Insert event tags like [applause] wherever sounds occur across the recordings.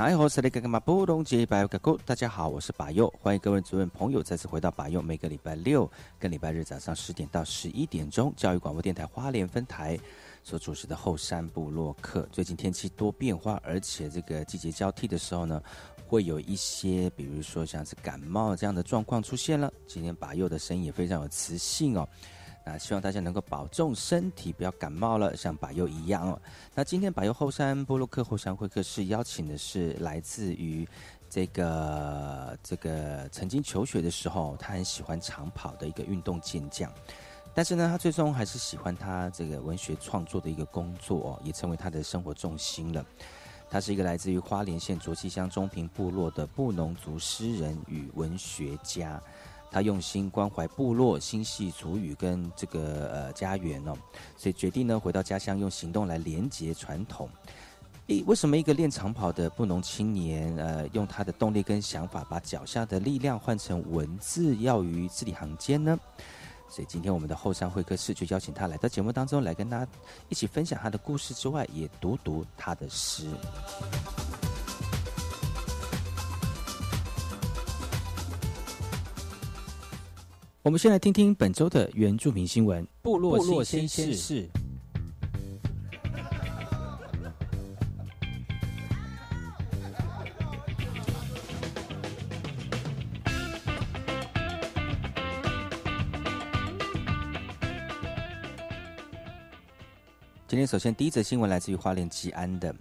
哎，我是那个嘛布隆杰百佑哥，大家好，我是把佑，欢迎各位主任朋友再次回到把佑，每个礼拜六跟礼拜日早上十点到十一点钟，教育广播电台花莲分台所主持的后山部落客。最近天气多变化，而且这个季节交替的时候呢，会有一些，比如说像是感冒这样的状况出现了。今天把佑的声音也非常有磁性哦。那希望大家能够保重身体，不要感冒了，像百佑一样哦。那今天百佑后山波洛克后山会客室邀请的是来自于这个这个曾经求学的时候，他很喜欢长跑的一个运动健将，但是呢，他最终还是喜欢他这个文学创作的一个工作哦，也成为他的生活重心了。他是一个来自于花莲县卓溪乡中平部落的布农族诗人与文学家。他用心关怀部落、心系族语跟这个呃家园哦，所以决定呢回到家乡，用行动来连接传统。诶，为什么一个练长跑的布农青年，呃，用他的动力跟想法，把脚下的力量换成文字，要于字里行间呢？所以今天我们的后山会客室就邀请他来到节目当中，来跟大家一起分享他的故事之外，也读读他的诗。我们先来听听本周的原住民新闻。部落新鲜事。今天首先第一则新闻来自于花莲吉安的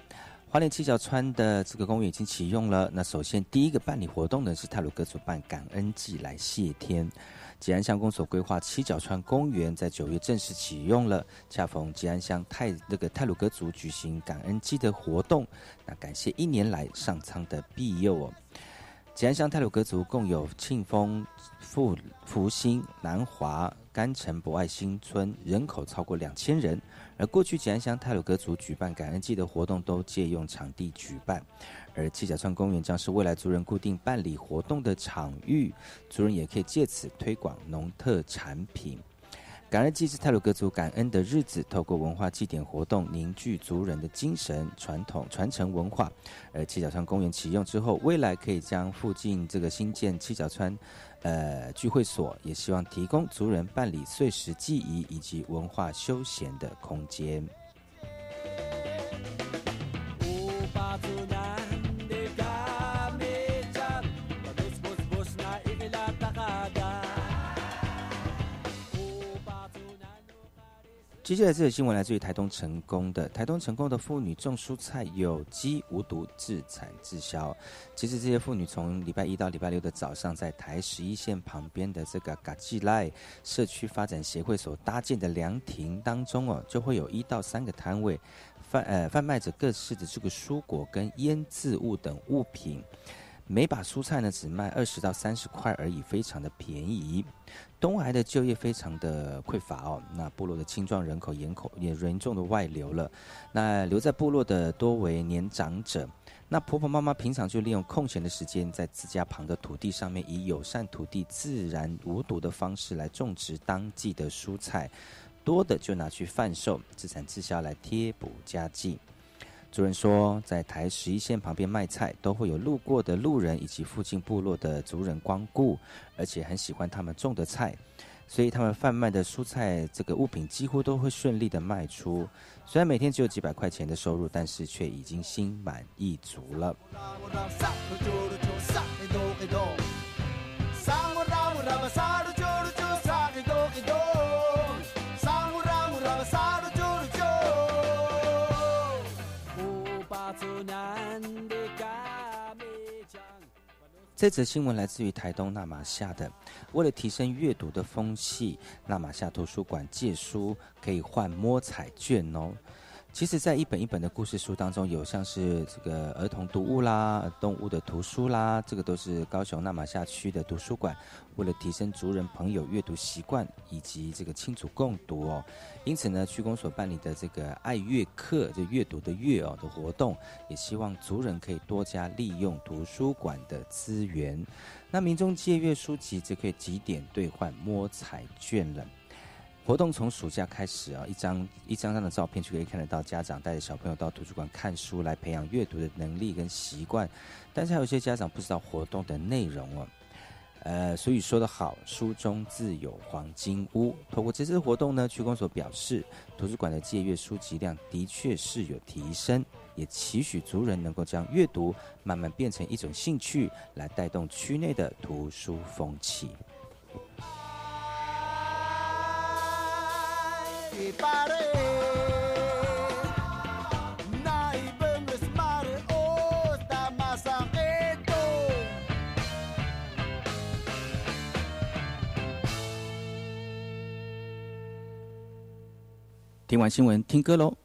花莲七角川的这个公园已经启用了。那首先第一个办理活动呢是泰鲁格主办感恩祭来谢天。吉安乡公所规划七角川公园在九月正式启用了，恰逢吉安乡泰那个泰鲁格族举行感恩祭的活动，那感谢一年来上苍的庇佑哦。吉安乡泰鲁格族共有庆丰、富福兴、南华、甘城、博爱新村，人口超过两千人。而过去吉安乡泰鲁格族举办感恩祭的活动，都借用场地举办。而七角川公园将是未来族人固定办理活动的场域，族人也可以借此推广农特产品。感恩祭是泰鲁格族感恩的日子，透过文化祭典活动凝聚族人的精神、传统、传承文化。而七角川公园启用之后，未来可以将附近这个新建七角川呃聚会所，也希望提供族人办理碎石祭仪以及文化休闲的空间。接下来这个新闻来自于台东成功的台东成功的妇女种蔬菜有机无毒自产自销。其实这些妇女从礼拜一到礼拜六的早上，在台十一线旁边的这个嘎吉赖社区发展协会所搭建的凉亭当中哦，就会有一到三个摊位贩呃贩卖着各式的这个蔬果跟腌制物等物品。每把蔬菜呢只卖二十到三十块而已，非常的便宜。东海的就业非常的匮乏哦，那部落的青壮人口严口也严重的外流了。那留在部落的多为年长者。那婆婆妈妈平常就利用空闲的时间，在自家旁的土地上面，以友善土地、自然无毒的方式来种植当季的蔬菜，多的就拿去贩售，自产自销来贴补家计。主人说，在台十一线旁边卖菜，都会有路过的路人以及附近部落的族人光顾，而且很喜欢他们种的菜。所以他们贩卖的蔬菜这个物品几乎都会顺利的卖出，虽然每天只有几百块钱的收入，但是却已经心满意足了。这则新闻来自于台东纳玛夏的。为了提升阅读的风气，纳玛夏图书馆借书可以换摸彩券哦。其实，在一本一本的故事书当中，有像是这个儿童读物啦、动物的图书啦，这个都是高雄纳马夏区的图书馆为了提升族人朋友阅读习惯以及这个亲子共读哦，因此呢，区公所办理的这个爱阅课，就阅读的阅哦的活动，也希望族人可以多加利用图书馆的资源。那民众借阅书籍就可以几点兑换摸彩券了。活动从暑假开始啊，一张一张张的照片就可以看得到家长带着小朋友到图书馆看书，来培养阅读的能力跟习惯。但是还有些家长不知道活动的内容哦，呃，所以说得好，书中自有黄金屋。通过这次活动呢，区公所表示，图书馆的借阅书籍量的确是有提升，也期许族人能够将阅读慢慢变成一种兴趣，来带动区内的图书风气。听完新闻，听歌喽。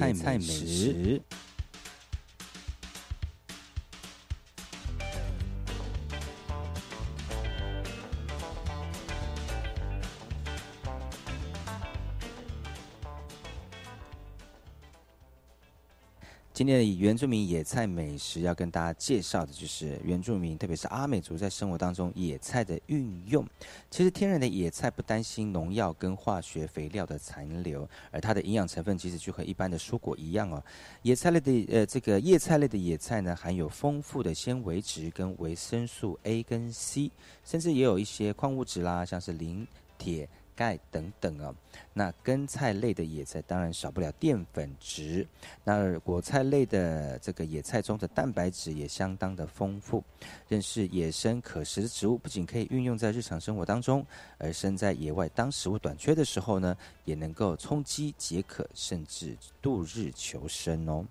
菜美食。今天的原住民野菜美食要跟大家介绍的就是原住民，特别是阿美族在生活当中野菜的运用。其实天然的野菜不担心农药跟化学肥料的残留，而它的营养成分其实就和一般的蔬果一样哦。野菜类的呃这个叶菜类的野菜呢，含有丰富的纤维质跟维生素 A 跟 C，甚至也有一些矿物质啦，像是磷、铁。钙等等啊，那根菜类的野菜当然少不了淀粉质，那果菜类的这个野菜中的蛋白质也相当的丰富。认识野生可食的植物，不仅可以运用在日常生活当中，而身在野外当食物短缺的时候呢，也能够充饥解渴，甚至度日求生哦。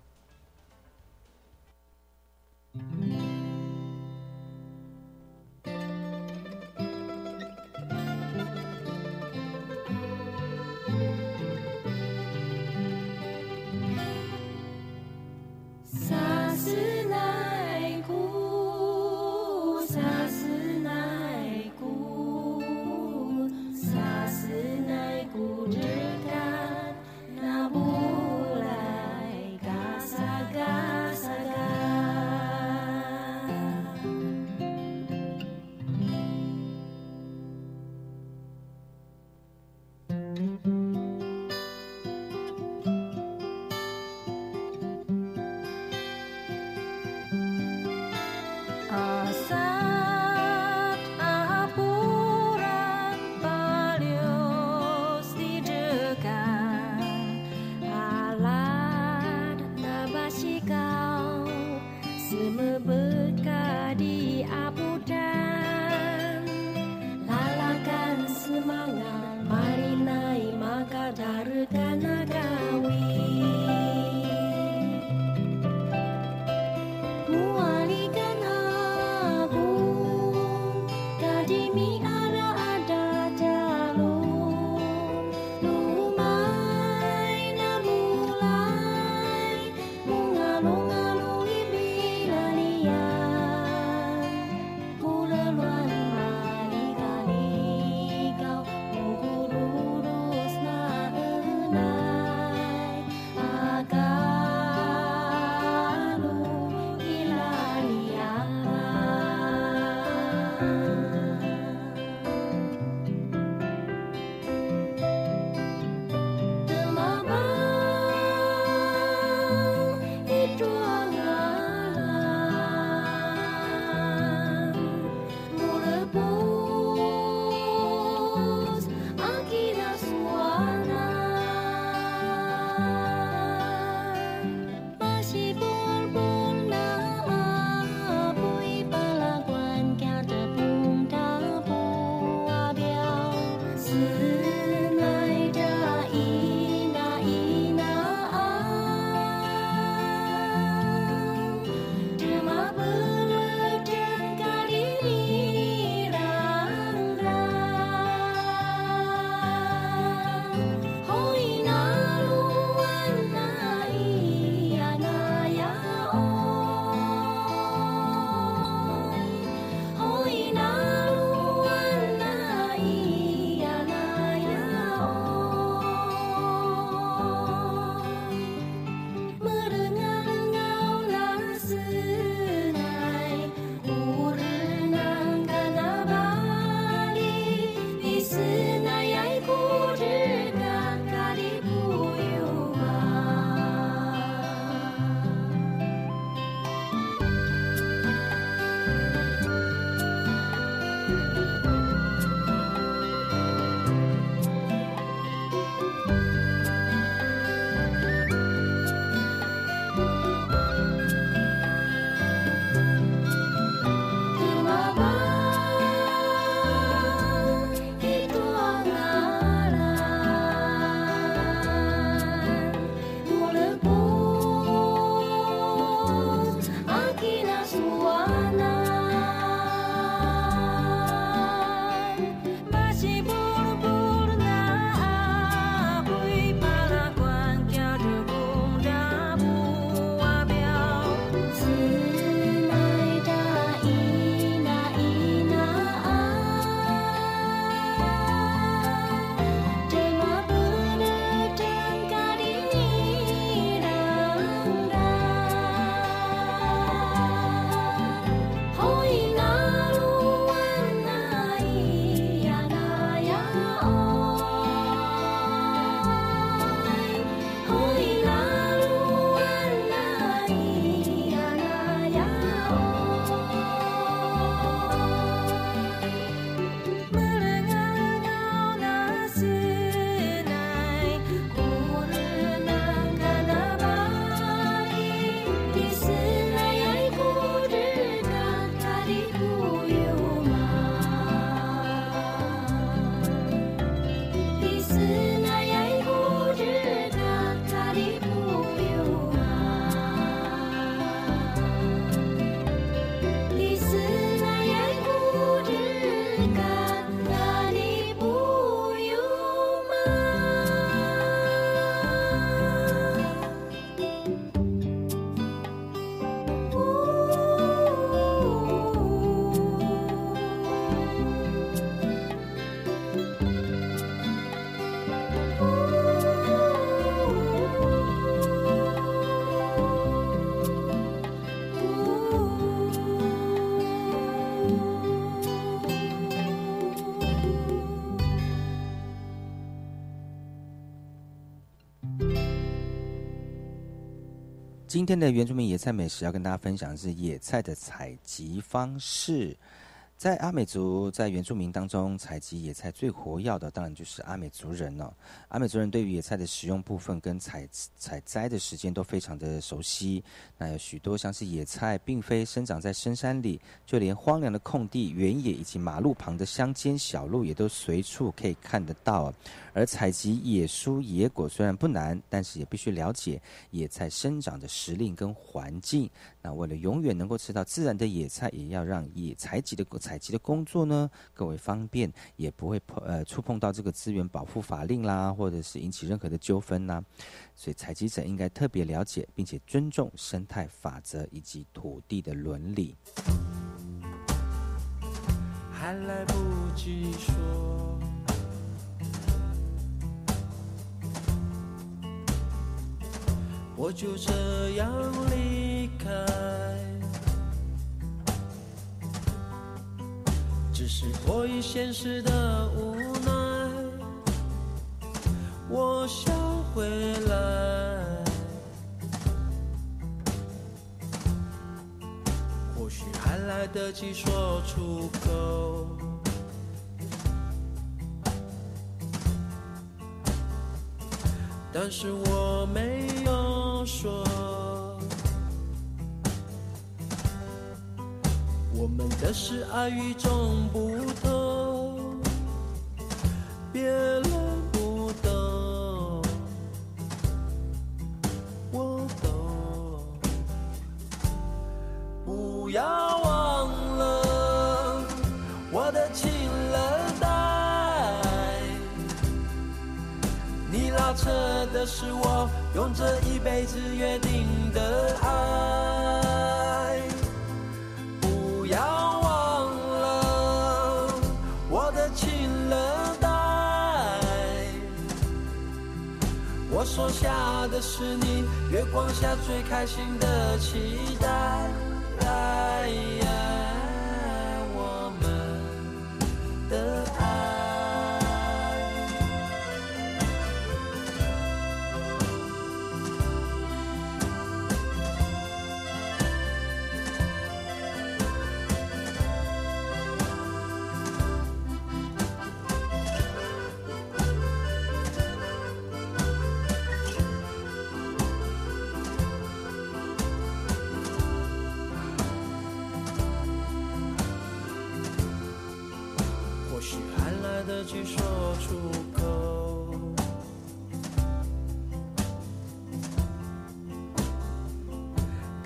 今天的原住民野菜美食要跟大家分享的是野菜的采集方式。在阿美族在原住民当中，采集野菜最活跃的，当然就是阿美族人了。阿美族人对于野菜的使用部分跟采采摘的时间都非常的熟悉。那有许多像是野菜，并非生长在深山里，就连荒凉的空地、原野以及马路旁的乡间小路，也都随处可以看得到。而采集野蔬野果虽然不难，但是也必须了解野菜生长的时令跟环境。那为了永远能够吃到自然的野菜，也要让野采集的果采集的工作呢更为方便，也不会碰呃触碰到这个资源保护法令啦，或者是引起任何的纠纷呐。所以采集者应该特别了解，并且尊重生态法则以及土地的伦理。还来不及说，我就这样离开。只是迫于现实的无奈，我想回来。或许还来得及说出口，但是我没有说。我们的是爱与众不同，别人不懂，我懂。不要忘了我的情人带，你拉扯的是我用这一辈子约定的爱。我收下的是你月光下最开心的期待。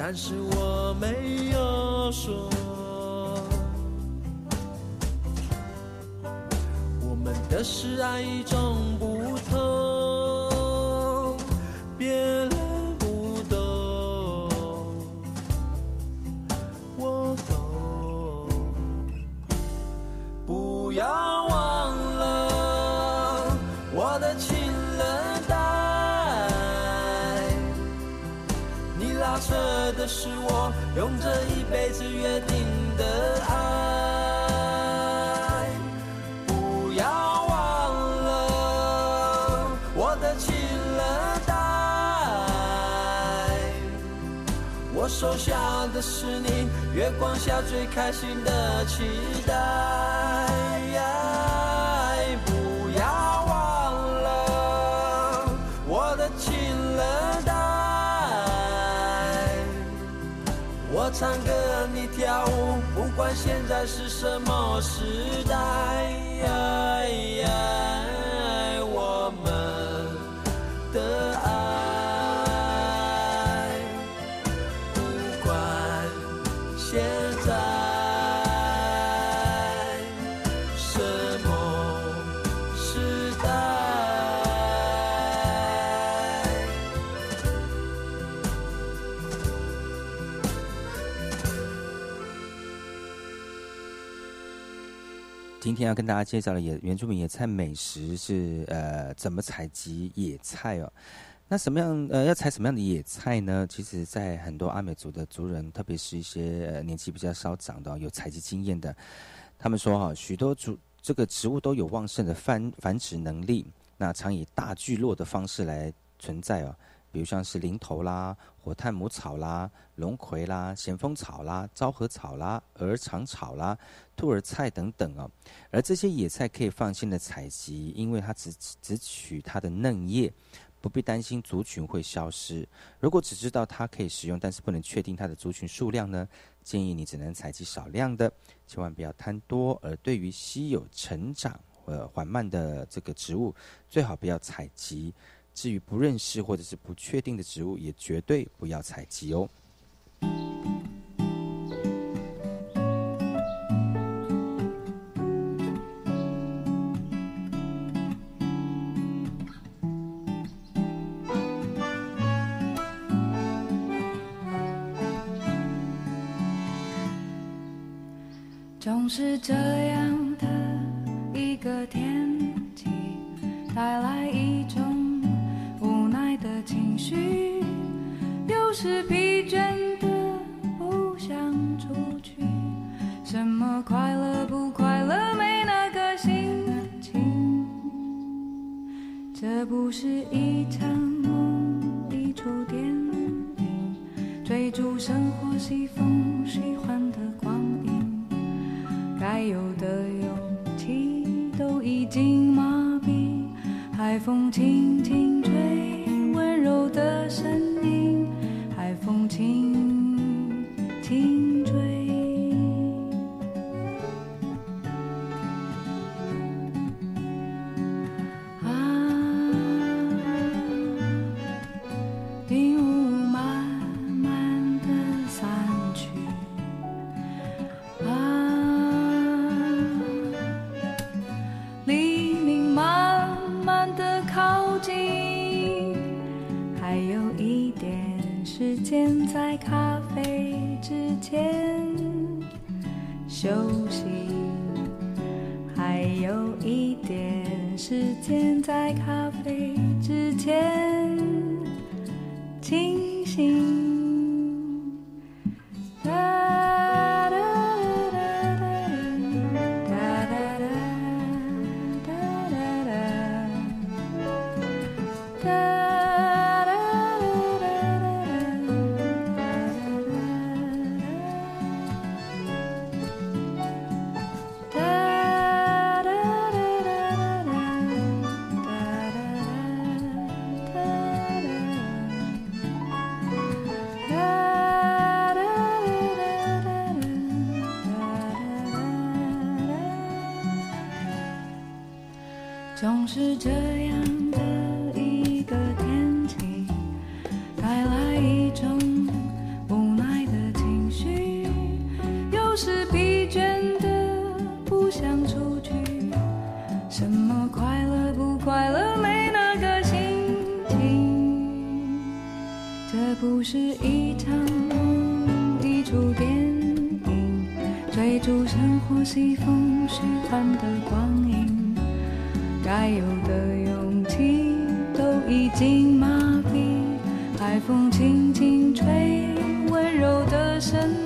但是我没有说。我们的是爱与众最开心的期待。不要忘了我的情热带，我唱歌，你跳舞，不管现在是什么时代。今天要跟大家介绍的野原住民野菜美食是呃怎么采集野菜哦？那什么样呃要采什么样的野菜呢？其实，在很多阿美族的族人，特别是一些呃年纪比较稍长的、有采集经验的，他们说哈，许多族这个植物都有旺盛的繁繁殖能力，那常以大聚落的方式来存在哦。比如像是林头啦、火炭母草啦、龙葵啦、咸丰草啦、昭和草啦、鹅肠草啦、兔儿菜等等哦。而这些野菜可以放心的采集，因为它只只取它的嫩叶。不必担心族群会消失。如果只知道它可以食用，但是不能确定它的族群数量呢？建议你只能采集少量的，千万不要贪多。而对于稀有、成长呃缓慢的这个植物，最好不要采集。至于不认识或者是不确定的植物，也绝对不要采集哦。总是这样的一个天气，带来一种无奈的情绪，有时疲倦的不想出去。什么快乐不快乐，没那个心情。这不是一场梦，一出电影，追逐生活西风虚幻的光影。该有的勇气都已经麻痹，海风轻轻吹，温柔的声音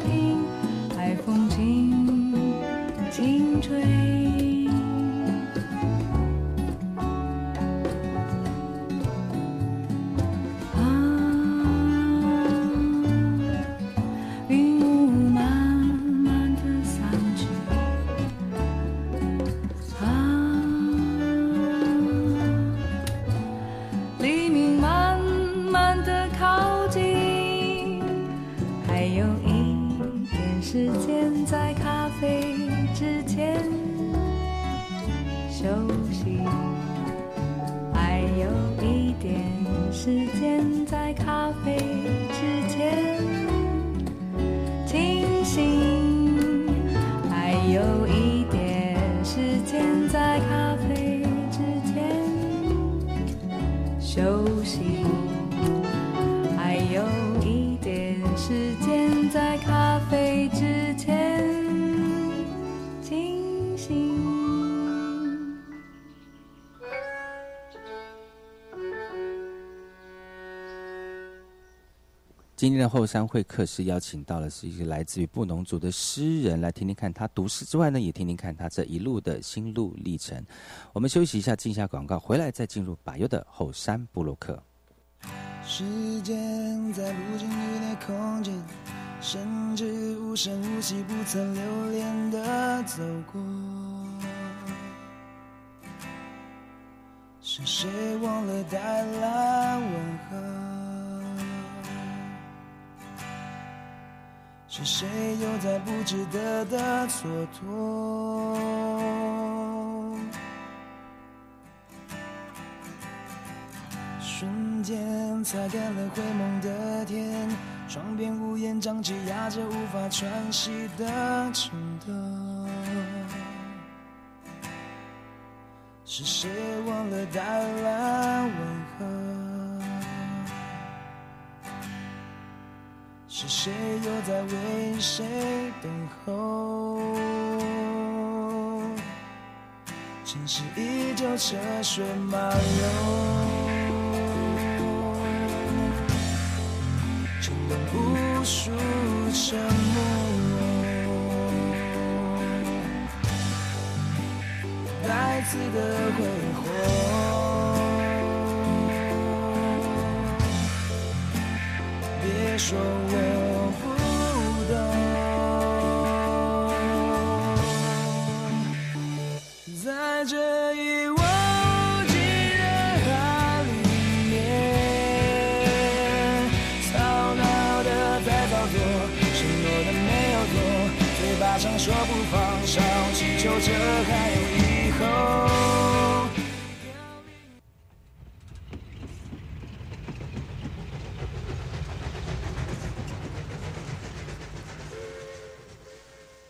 今天的后山会客室邀请到的是一个来自于布农族的诗人，来听听看他读诗之外呢，也听听看他这一路的心路历程。我们休息一下，进一下广告，回来再进入百优的后山部落客。时间在不经意的空间，甚至无声无息、不曾留恋的走过。是谁忘了带来问候？是谁又在不值得的蹉跎？瞬间擦干了灰蒙的天，窗边屋檐瘴气压着无法喘息的颤抖。是谁忘了带来问候？是谁又在为谁等候？城市依旧车水马龙，承认无数沉默。再次的挥霍，说我不懂，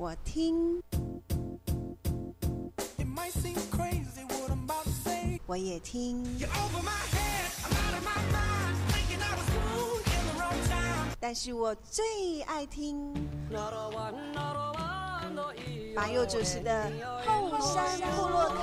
我听，我也听，但是我最爱听。马佑主持的《后山部落客》。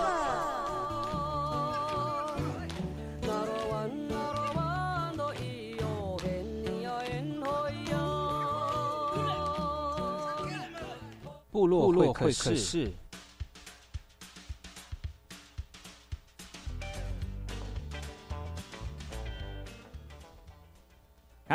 部落会客室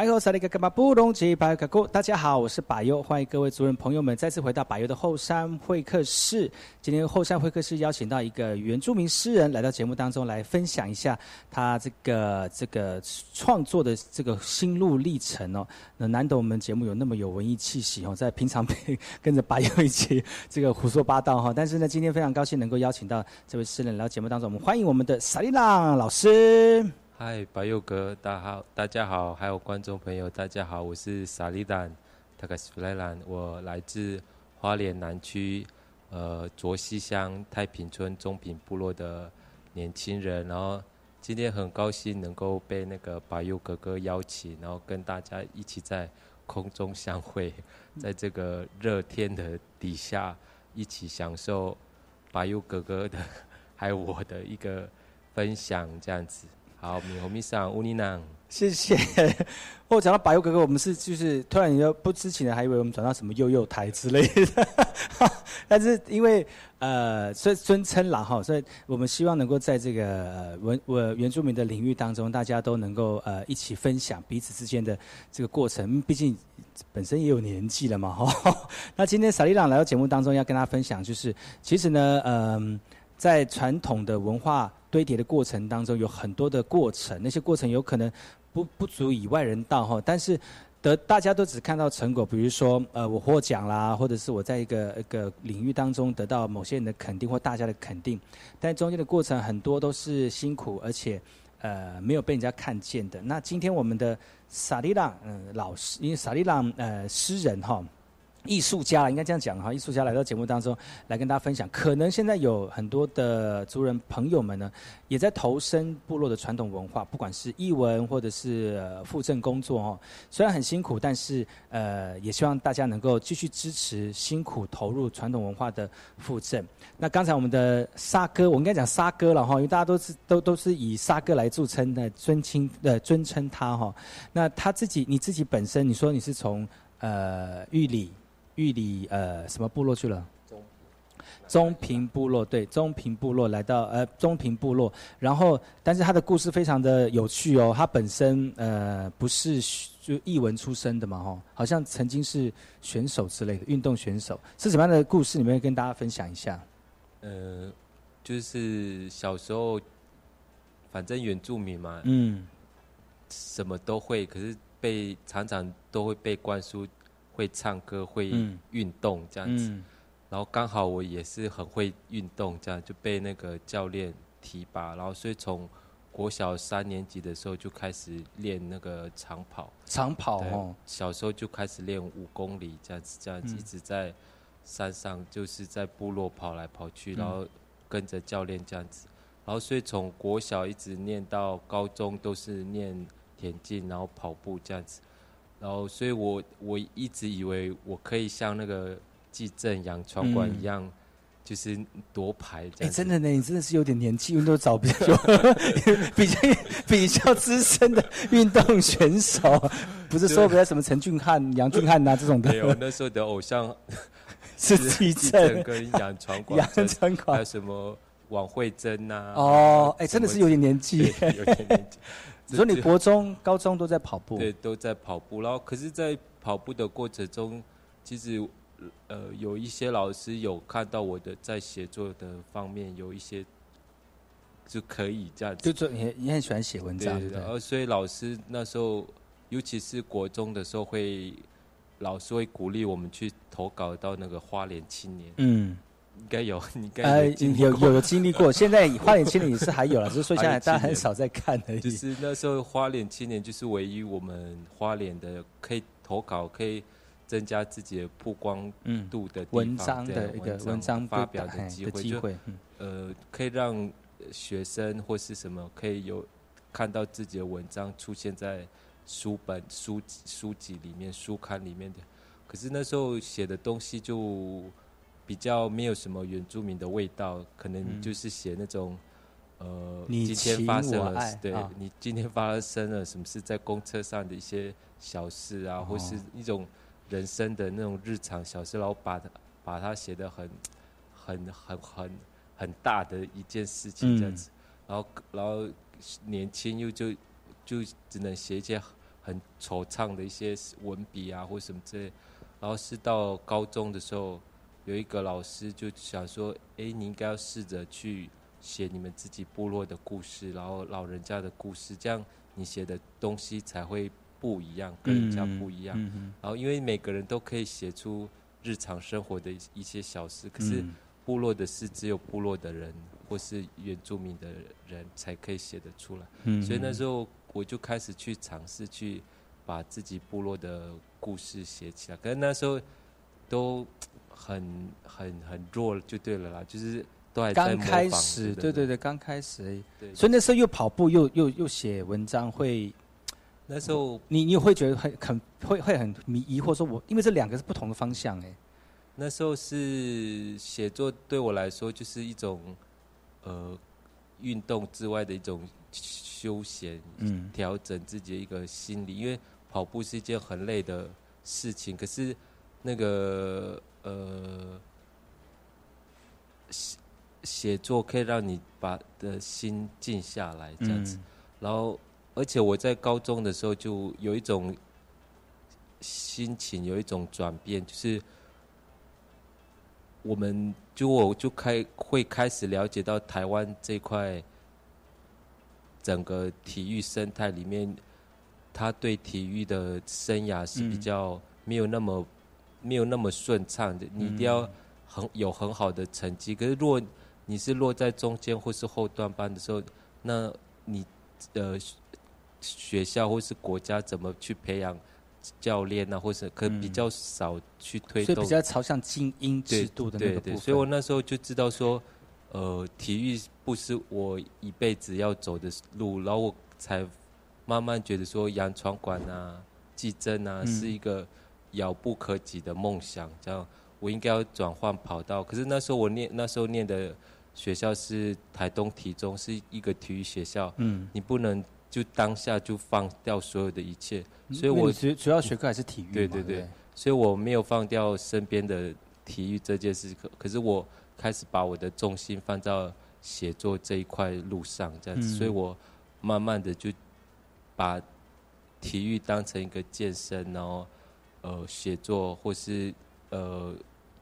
哎呦，萨利格干嘛不懂吉巴卡古？大家好，我是巴优，欢迎各位族人朋友们再次回到巴优的后山会客室。今天后山会客室邀请到一个原住民诗人来到节目当中来分享一下他这个这个创作的这个心路历程哦。那难得我们节目有那么有文艺气息哦，在平常跟着巴优一起这个胡说八道哈。但是呢，今天非常高兴能够邀请到这位诗人来到节目当中，我们欢迎我们的萨利朗老师。嗨，白佑哥，大家好，大家好，还有观众朋友，大家好，我是萨利丹，塔克斯弗莱兰，我来自花莲南区，呃，卓溪乡太平村中平部落的年轻人，然后今天很高兴能够被那个白佑哥哥邀请，然后跟大家一起在空中相会，在这个热天的底下，一起享受白佑哥哥的还有我的一个分享，这样子。好，米红米桑乌尼囊，谢谢。[laughs] 我讲到白油哥哥，我们是就是突然就不知情的，还以为我们转到什么幼幼台之类的。[laughs] 但是因为呃尊尊称啦哈，所以我们希望能够在这个文我原住民的领域当中，大家都能够呃一起分享彼此之间的这个过程。毕竟本身也有年纪了嘛哈。[laughs] 那今天萨利朗来到节目当中，要跟大家分享，就是其实呢，嗯，在传统的文化。堆叠的过程当中有很多的过程，那些过程有可能不不足以外人道哈，但是得大家都只看到成果，比如说呃我获奖啦，或者是我在一个一个领域当中得到某些人的肯定或大家的肯定，但中间的过程很多都是辛苦，而且呃没有被人家看见的。那今天我们的萨利朗嗯老师，因为萨利朗呃诗人哈。艺术家应该这样讲哈，艺术家来到节目当中来跟大家分享。可能现在有很多的族人朋友们呢，也在投身部落的传统文化，不管是译文或者是复振工作哦。虽然很辛苦，但是呃，也希望大家能够继续支持辛苦投入传统文化的复正。那刚才我们的沙哥，我应该讲沙哥了哈，因为大家都是都都是以沙哥来著称的，尊称呃尊称他哈。那他自己你自己本身，你说你是从呃玉里。玉里呃什么部落去了？中中平部落对，中平部落来到呃中平部落，然后但是他的故事非常的有趣哦，他本身呃不是就译文出身的嘛哦，好像曾经是选手之类的运动选手，是什么样的故事？你们跟大家分享一下。呃，就是小时候反正原住民嘛，嗯，什么都会，可是被常常都会被灌输。会唱歌，会运动这样子，然后刚好我也是很会运动，这样就被那个教练提拔，然后所以从国小三年级的时候就开始练那个长跑。长跑哦，小时候就开始练五公里这样子，这样子一直在山上，就是在部落跑来跑去，然后跟着教练这样子，然后所以从国小一直练到高中都是练田径，然后跑步这样子。然后，所以我我一直以为我可以像那个季正杨传馆一样，就是夺牌。哎，真的呢，你真的是有点年纪，运动早 [laughs] 比较比较比较资深的运动选手，不是说比较什么陈俊翰、杨俊翰呐这种的。没有，那时候的偶像是季正跟杨传馆，杨传馆还有什么王慧珍呐？哦，哎，真的是有点年纪，有点年纪。你说你国中、高中都在跑步？对，都在跑步。然后，可是，在跑步的过程中，其实，呃，有一些老师有看到我的在写作的方面有一些就可以这样。就做你你很喜欢写文章，然后所以老师那时候，尤其是国中的时候，会老师会鼓励我们去投稿到那个花莲青年。嗯。应该有，[laughs] 你呃有有有经历过。[laughs] 现在花莲青年也是还有了，只是说现在大家很少在看而已。就是那时候花莲青年就是唯一我们花莲的可以投稿、可以增加自己的曝光度的文章的一个文章发表的机会，就呃可以让学生或是什么可以有看到自己的文章出现在书本、书书籍里面、书刊里面的。可是那时候写的东西就。比较没有什么原住民的味道，可能就是写那种，呃，今天发生了，对你今天发生了什么事，在公车上的一些小事啊，或是一种人生的那种日常小事，然后把它把它写的很很很很很大的一件事情这样子，然后然后年轻又就就只能写一些很惆怅的一些文笔啊，或什么之类。然后是到高中的时候，有一个老师就想说：“哎，你应该要试着去写你们自己部落的故事，然后老人家的故事，这样你写的东西才会不一样，跟人家不一样。然后因为每个人都可以写出日常生活的一些小事，可是部落的事只有部落的人或是原住民的人才可以写得出来。所以那时候我就开始去尝试去。”把自己部落的故事写起来，可是那时候都很很很弱，就对了啦，就是都还刚开始，对对？对，刚开始，对，所以那时候又跑步又又又写文章，会 [tsk] 那时候你你会觉得很很会会很迷疑，或者说我因为这两个是不同的方向哎，那时候是写作对我来说就是一种呃运动之外的一种休闲，嗯，调整自己的一个心理，因为。跑步是一件很累的事情，可是那个呃写写作可以让你把的心静下来，这样子。然后，而且我在高中的时候就有一种心情，有一种转变，就是我们就我就开会开始了解到台湾这块整个体育生态里面。他对体育的生涯是比较没有那么没有那么顺畅的，你一定要很有很好的成绩。可是，如果你是落在中间或是后段班的时候，那你呃学校或是国家怎么去培养教练啊，或是可比较少去推动，所以比较朝向精英制度的那个部分。所以我那时候就知道说，呃，体育不是我一辈子要走的路，然后我才。慢慢觉得说，洋传馆啊、技针啊，是一个遥不可及的梦想。这样，我应该要转换跑道。可是那时候我念，那时候念的学校是台东体中，是一个体育学校。嗯，你不能就当下就放掉所有的一切。所以我主主要学科还是体育。对对对，所以我没有放掉身边的体育这件事。可可是我开始把我的重心放到写作这一块路上，这样子。所以我慢慢的就。把体育当成一个健身，然后呃写作或是呃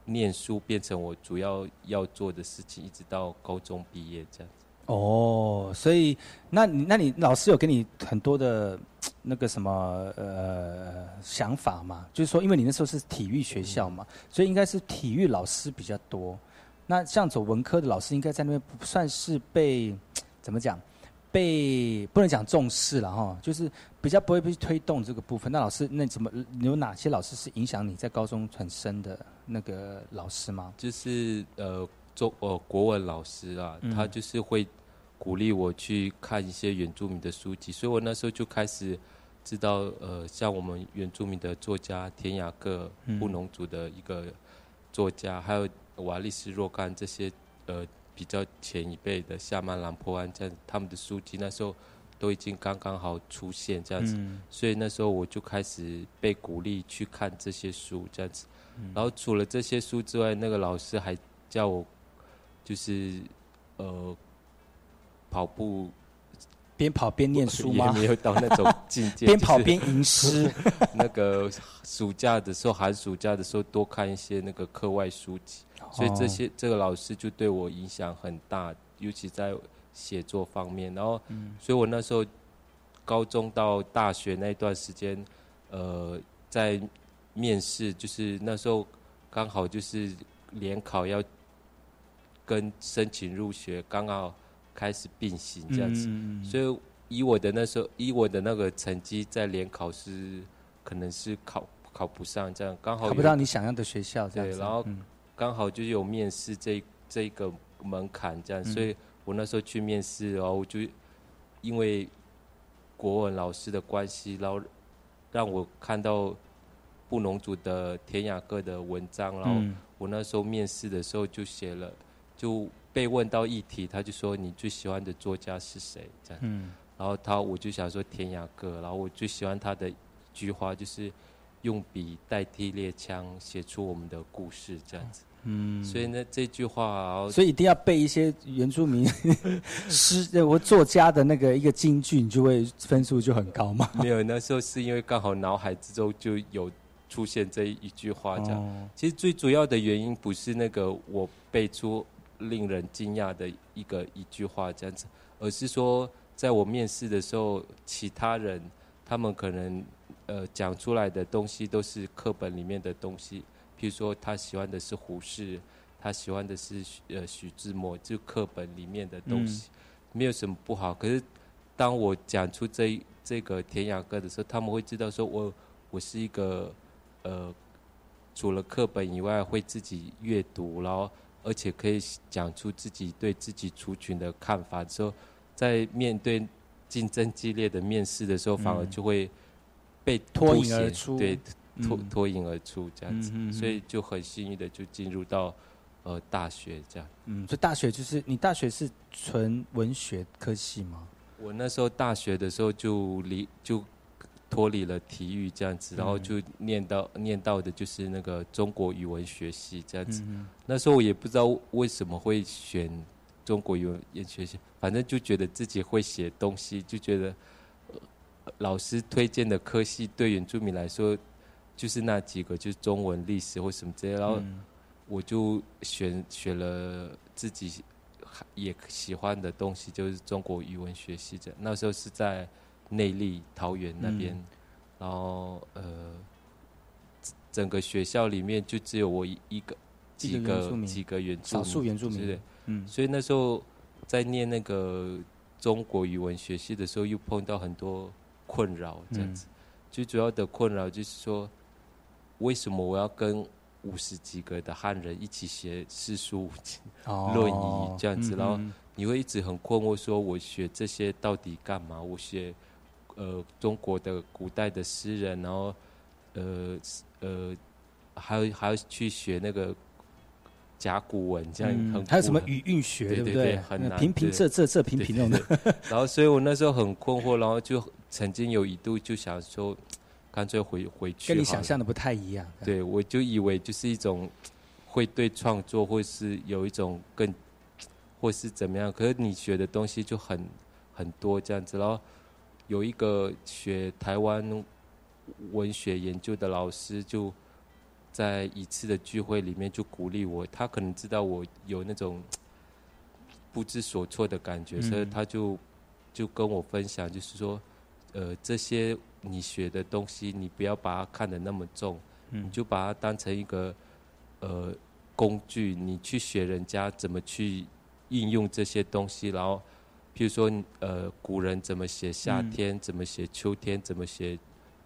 念书变成我主要要做的事情，一直到高中毕业这样子。哦，所以那你那你老师有给你很多的那个什么呃想法吗？就是说，因为你那时候是体育学校嘛，所以应该是体育老师比较多。那像走文科的老师，应该在那边不算是被怎么讲？被不能讲重视了哈，就是比较不会被推动这个部分。那老师，那怎么有哪些老师是影响你在高中很深的那个老师吗？就是呃，中呃国文老师啊，他就是会鼓励我去看一些原住民的书籍，所以我那时候就开始知道呃，像我们原住民的作家田雅各布农族的一个作家，还有瓦利斯若干这些呃。比较前一辈的夏曼兰坡安这样，他们的书籍那时候都已经刚刚好出现这样子，所以那时候我就开始被鼓励去看这些书这样子。然后除了这些书之外，那个老师还叫我就是呃跑步，边跑边念书吗？没有到那种境界。边跑边吟诗。[laughs] 那个暑假的时候，寒暑假的时候多看一些那个课外书籍。所以这些这个老师就对我影响很大，尤其在写作方面。然后，所以我那时候高中到大学那段时间，呃，在面试，就是那时候刚好就是联考要跟申请入学刚好开始并行这样子。所以以我的那时候，以我的那个成绩，在联考是可能是考考不上，这样刚好考不到你想要的学校，这样子。然后。刚好就有面试这这个门槛这样，所以我那时候去面试，然后就因为国文老师的关系，然后让我看到布农族的田雅各的文章，然后我那时候面试的时候就写了，就被问到议题，他就说你最喜欢的作家是谁？这样，然后他我就想说田雅各，然后我最喜欢他的一句话就是用笔代替猎枪，写出我们的故事这样子。嗯，所以呢这句话，所以一定要背一些原住民诗，我作家的那个一个京剧，你就会分数就很高嘛。没有，那时候是因为刚好脑海之中就有出现这一句话，这样。其实最主要的原因不是那个我背出令人惊讶的一个一句话这样子，而是说在我面试的时候，其他人他们可能呃讲出来的东西都是课本里面的东西。譬如说，他喜欢的是胡适，他喜欢的是呃徐志摩，就课本里面的东西，没有什么不好。可是，当我讲出这这个田雅歌的时候，他们会知道说我我是一个呃除了课本以外会自己阅读，然后而且可以讲出自己对自己族群的看法之后，在面对竞争激烈的面试的时候，反而就会被脱颖而出。对。脱脱颖而出这样子，所以就很幸运的就进入到呃大学这样。嗯，所以大学就是你大学是纯文学科系吗？我那时候大学的时候就离就脱离了体育这样子，然后就念到念到的就是那个中国语文学系这样子。那时候我也不知道为什么会选中国语文学系，反正就觉得自己会写东西，就觉得老师推荐的科系对原住民来说。就是那几个，就是中文、历史或什么之类，然后我就选选了自己也喜欢的东西，就是中国语文学系的。那时候是在内力桃园那边，然后呃，整个学校里面就只有我一个几个几个原住少数原住民，对嗯，所以那时候在念那个中国语文学系的时候，又碰到很多困扰，这样子。最主要的困扰就是说。为什么我要跟五十几个的汉人一起写四书论语这样子？然后你会一直很困惑，说我学这些到底干嘛？我学呃中国的古代的诗人，然后呃呃还有还要去学那个甲骨文，这样很还有什么语韵学，对不对？很难平平仄仄仄平平用的。然后所以我那时候很困惑，然后就曾经有一度就想说。干脆回回去，跟你想象的不太一样。对，我就以为就是一种会对创作，或是有一种更，或是怎么样。可是你学的东西就很很多这样子。然后有一个学台湾文学研究的老师，就在一次的聚会里面就鼓励我。他可能知道我有那种 [tsk] 不知所措的感觉，所以他就就跟我分享，就是说，呃，这些。你学的东西，你不要把它看得那么重，你就把它当成一个呃工具，你去学人家怎么去应用这些东西，然后，譬如说呃古人怎么写夏天，怎么写秋天，怎么写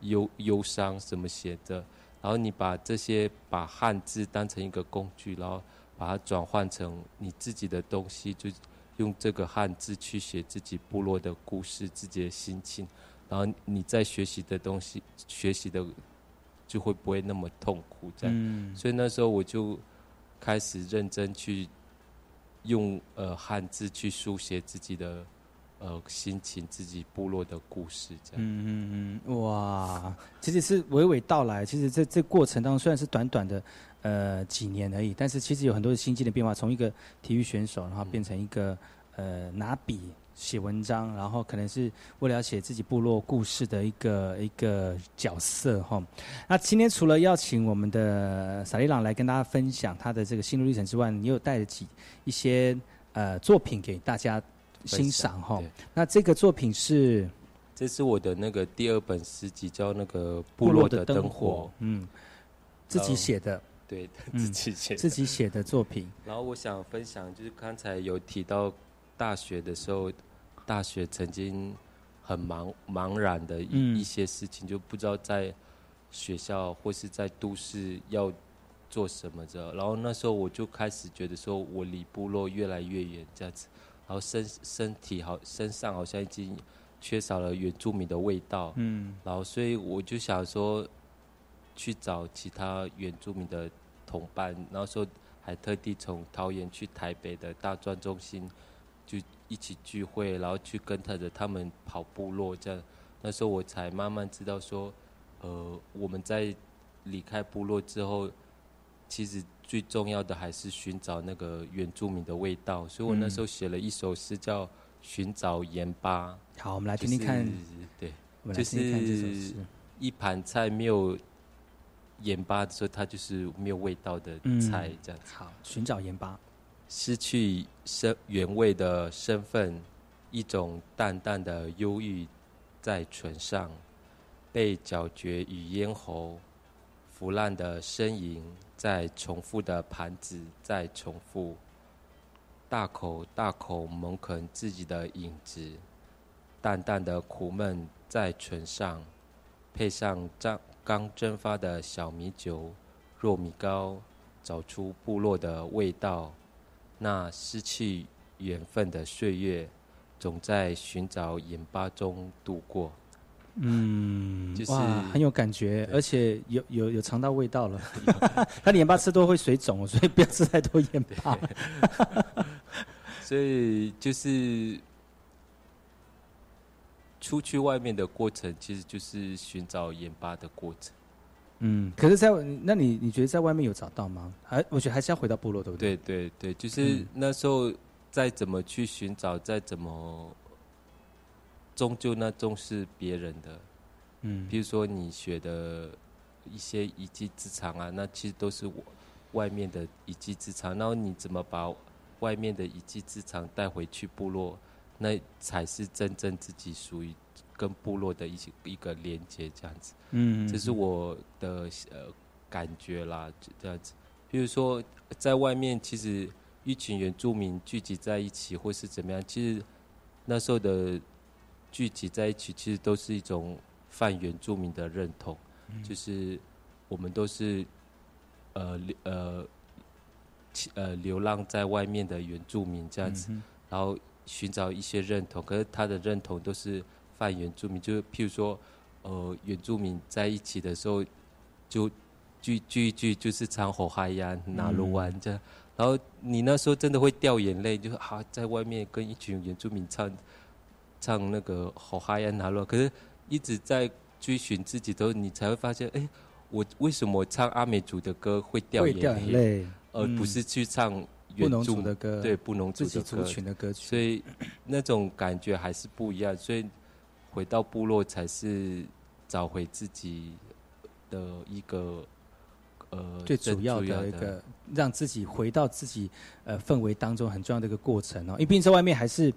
忧忧伤，怎么写的，然后你把这些把汉字当成一个工具，然后把它转换成你自己的东西，就用这个汉字去写自己部落的故事，自己的心情。然后你在学习的东西，学习的就会不会那么痛苦，这样。所以那时候我就开始认真去用呃汉字去书写自己的呃心情，自己部落的故事，这样。嗯嗯嗯，哇，其实是娓娓道来。其实这这过程当中虽然是短短的呃几年而已，但是其实有很多的心境的变化。从一个体育选手，然后变成一个呃拿笔。写文章，然后可能是为了要写自己部落故事的一个一个角色哈。那今天除了邀请我们的萨利朗来跟大家分享他的这个心路历程之外，你有带着几一些呃作品给大家欣赏哈。那这个作品是，这是我的那个第二本诗集，叫那个部落的灯火，嗯，自己写的，对，[laughs] 自己写自己写的作品。然后我想分享，就是刚才有提到。大学的时候，大学曾经很茫茫然的一一些事情，就不知道在学校或是在都市要做什么着。然后那时候我就开始觉得说，我离部落越来越远这样子，然后身身体好身上好像已经缺少了原住民的味道。嗯，然后所以我就想说，去找其他原住民的同伴。然后说还特地从桃园去台北的大专中心。就一起聚会，然后去跟他的他们跑部落，这样。那时候我才慢慢知道说，呃，我们在离开部落之后，其实最重要的还是寻找那个原住民的味道，所以我那时候写了一首诗叫《寻找盐巴》。好，我们来听听看。对，就是一盘菜没有盐巴的时候，它就是没有味道的菜，这样子。好，寻找盐巴，失去身原味的身份，一种淡淡的忧郁在唇上，被搅嚼与咽喉。腐烂的呻吟，在重复的盘子在重复，大口大口猛啃自己的影子，淡淡的苦闷在唇上，配上刚刚蒸发的小米酒、糯米糕，找出部落的味道。那失去缘分的岁月，总在寻找盐巴中度过。嗯，就是，很有感觉，而且有有有尝到味道了。[laughs] 他盐巴吃多会水肿，所以不要吃太多盐巴。所以就是出去外面的过程，其实就是寻找盐巴的过程。嗯，可是，在那你你觉得在外面有找到吗？还我觉得还是要回到部落，对不对？对对对，就是那时候再怎么去寻找，再怎么。终究那终是别人的，嗯，比如说你学的一些一技之长啊，那其实都是我外面的一技之长。然后你怎么把外面的一技之长带回去部落，那才是真正自己属于跟部落的一些一个连接，这样子。嗯，这是我的呃感觉啦，这样子。比如说在外面，其实一群原住民聚集在一起，或是怎么样，其实那时候的。聚集在一起，其实都是一种泛原住民的认同，就是我们都是呃呃呃流浪在外面的原住民这样子，然后寻找一些认同。可是他的认同都是泛原住民，就是譬如说，呃，原住民在一起的时候，就聚聚一聚，就是唱火嗨呀、拿鲁湾这样。然后你那时候真的会掉眼泪，就是啊，在外面跟一群原住民唱。唱那个火嗨呀，拿鲁，可是一直在追寻自己的时候，你才会发现，哎，我为什么唱阿美族的歌会掉眼泪，而不是去唱原住的歌？对，不农族的族群的歌曲。所以那种感觉还是不一样。所以回到部落才是找回自己的一个呃最主要的一个，让自己回到自己呃氛围当中很重要的一个过程哦。因为毕竟在外面还是。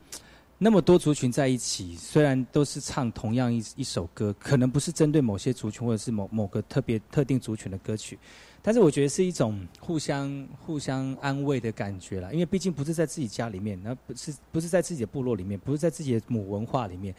那么多族群在一起，虽然都是唱同样一一首歌，可能不是针对某些族群或者是某某个特别特定族群的歌曲，但是我觉得是一种互相互相安慰的感觉啦。因为毕竟不是在自己家里面，那不是不是在自己的部落里面，不是在自己的母文化里面，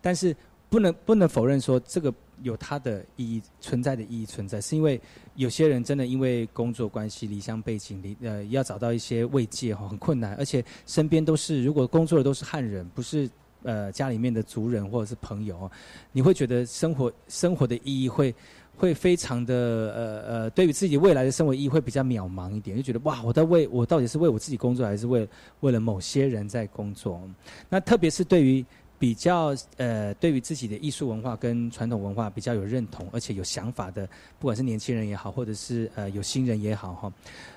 但是。不能不能否认说这个有它的意义存在的意义存在，是因为有些人真的因为工作关系离乡背景离呃要找到一些慰藉哈很困难，而且身边都是如果工作的都是汉人，不是呃家里面的族人或者是朋友，你会觉得生活生活的意义会会非常的呃呃对于自己未来的生活意义会比较渺茫一点，就觉得哇我在为我到底是为我自己工作还是为为了某些人在工作？那特别是对于。比较呃，对于自己的艺术文化跟传统文化比较有认同，而且有想法的，不管是年轻人也好，或者是呃有新人也好哈，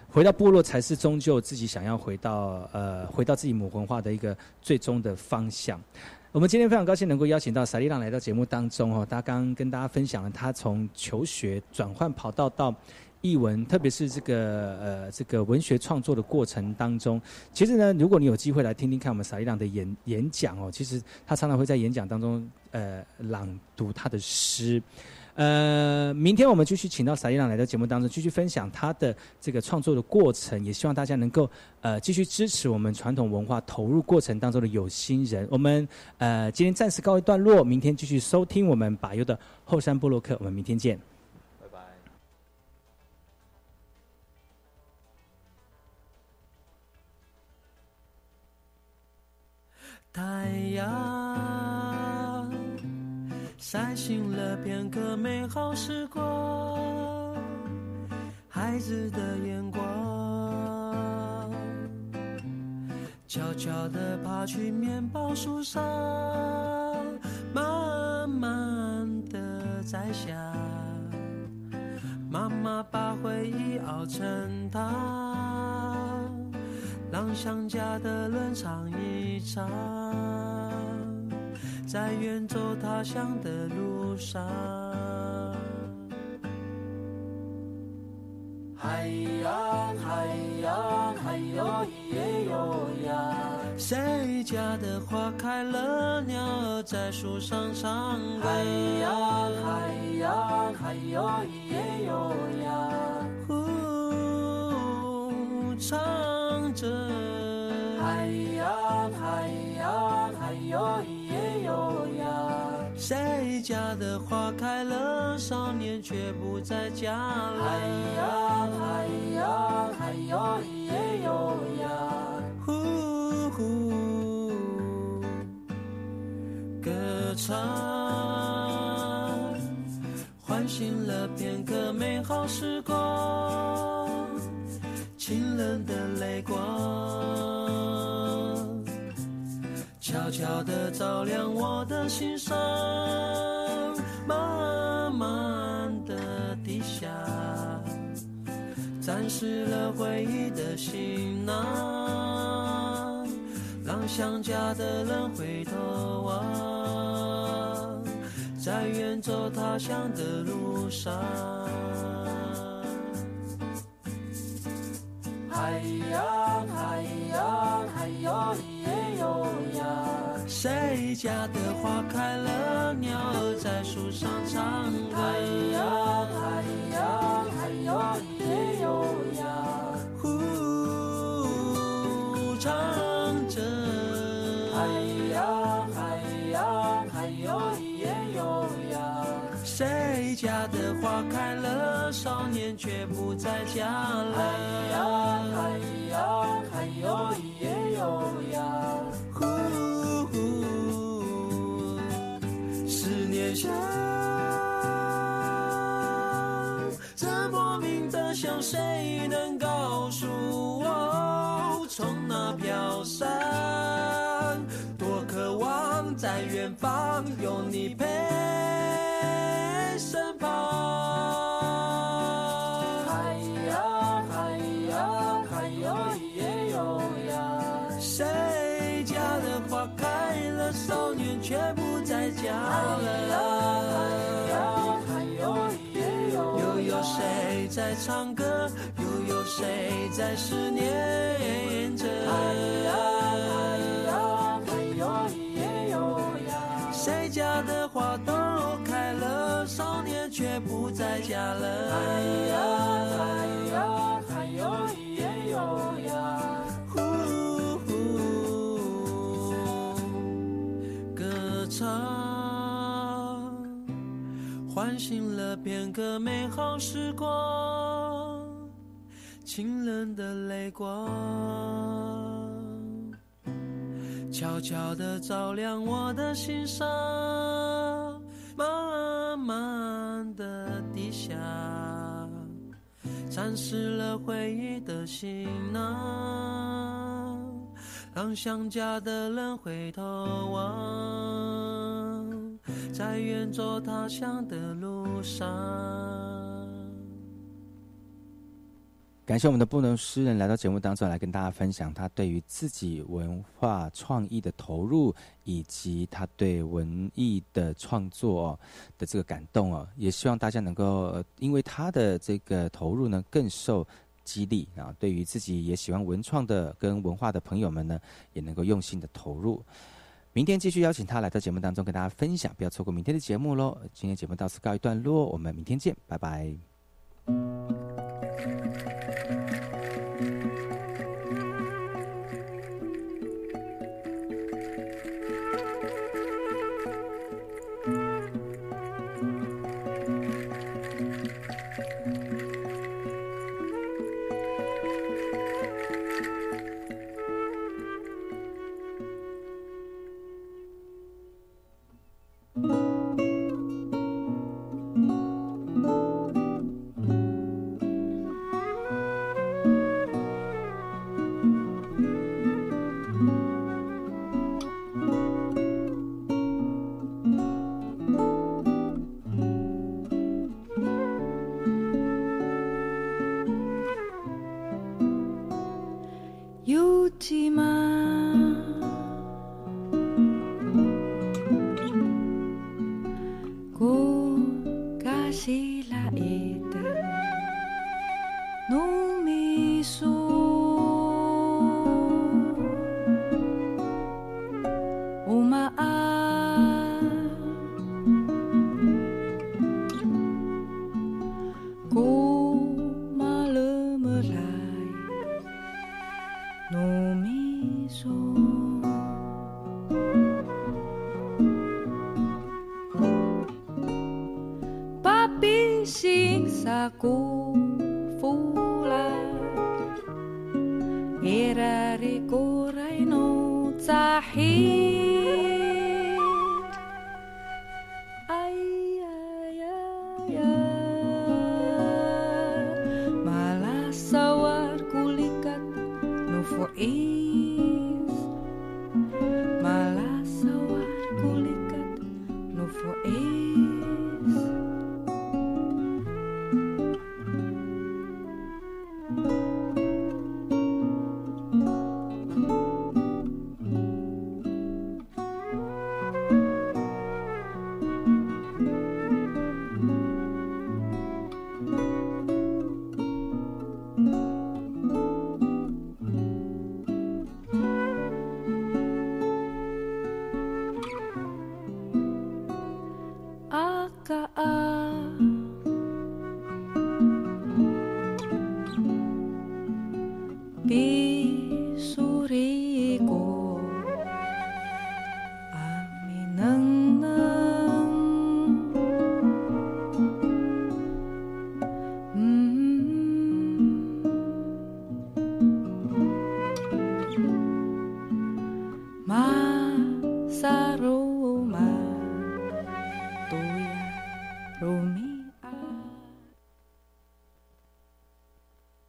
回到部落才是终究自己想要回到呃回到自己母文化的一个最终的方向。我们今天非常高兴能够邀请到萨利朗来到节目当中哦，他刚跟大家分享了他从求学转换跑道到。译文，特别是这个呃，这个文学创作的过程当中，其实呢，如果你有机会来听听看我们萨利朗的演演讲哦，其实他常常会在演讲当中呃朗读他的诗。呃，明天我们继续请到萨利朗来到节目当中，继续分享他的这个创作的过程，也希望大家能够呃继续支持我们传统文化投入过程当中的有心人。我们呃今天暂时告一段落，明天继续收听我们把优的后山部落客，我们明天见。太阳晒醒了片刻美好时光，孩子的眼光，悄悄地爬去面包树上，慢慢地摘下。妈妈把回忆熬成汤，让想家的人尝一尝，在远走他乡的路上。海呀，海呀，海哟咿耶哟呀。谁家的花开了，鸟儿在树上唱歌。海洋，海呀，海哟咿耶哟呀。呼，唱谁家的花开了，少年却不在家了。海洋，海洋，海哟咿耶哟呀。呼呼，歌唱，唤醒了片刻美好时光，清冷的泪光。悄悄地照亮我的心上，慢慢地低下，沾湿了回忆的行囊，让想家的人回头望，在远走他乡的路上。海洋，海洋，海哟咿耶哟呀。谁家的花开了，鸟儿在树上唱歌。海洋，海洋，海哟咿耶哟呀。呼，唱着。海洋，海洋，海哟咿耶哟呀。谁家的花开了，少年却不在家了。想，这莫名的想，谁能告诉我，从哪飘散？多渴望在远方有你陪身旁。嗨呀嗨呀嗨哟咿耶哟呀。谁家的花开了，少年却不在家了。在唱歌？又有谁在思念着？海洋，海洋，海哟咿耶哟呀。谁家的花都开了，少年却不在家了。海洋，海洋，海哟咿耶哟呀。呼呼，歌唱，唤醒了片刻美好时光，清冷的泪光，悄悄地照亮我的心上，慢慢地低下。沾湿了回忆的行囊，让想家的人回头望，在远走他乡的路上。感谢我们的布农诗人来到节目当中来跟大家分享他对于自己文化创意的投入，以及他对文艺的创作、哦、的这个感动哦，也希望大家能够因为他的这个投入呢更受激励啊，对于自己也喜欢文创的跟文化的朋友们呢，也能够用心的投入。明天继续邀请他来到节目当中跟大家分享，不要错过明天的节目喽。今天节目到此告一段落，我们明天见，拜拜。